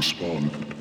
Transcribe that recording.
Respond.